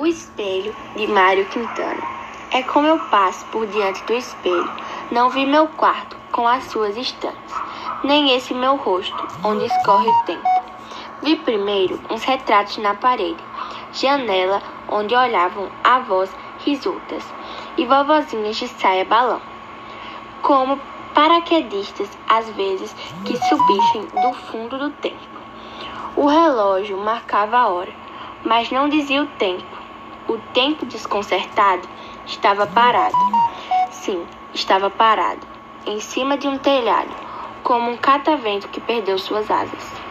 O espelho de Mário Quintana. É como eu passo por diante do espelho, não vi meu quarto com as suas estantes, nem esse meu rosto onde escorre o tempo. Vi primeiro uns retratos na parede, janela onde olhavam avós risutas e vovozinhas de saia balão, como paraquedistas às vezes que subissem do fundo do tempo. O relógio marcava a hora, mas não dizia o tempo. O tempo desconcertado estava parado. Sim, estava parado, em cima de um telhado, como um catavento que perdeu suas asas.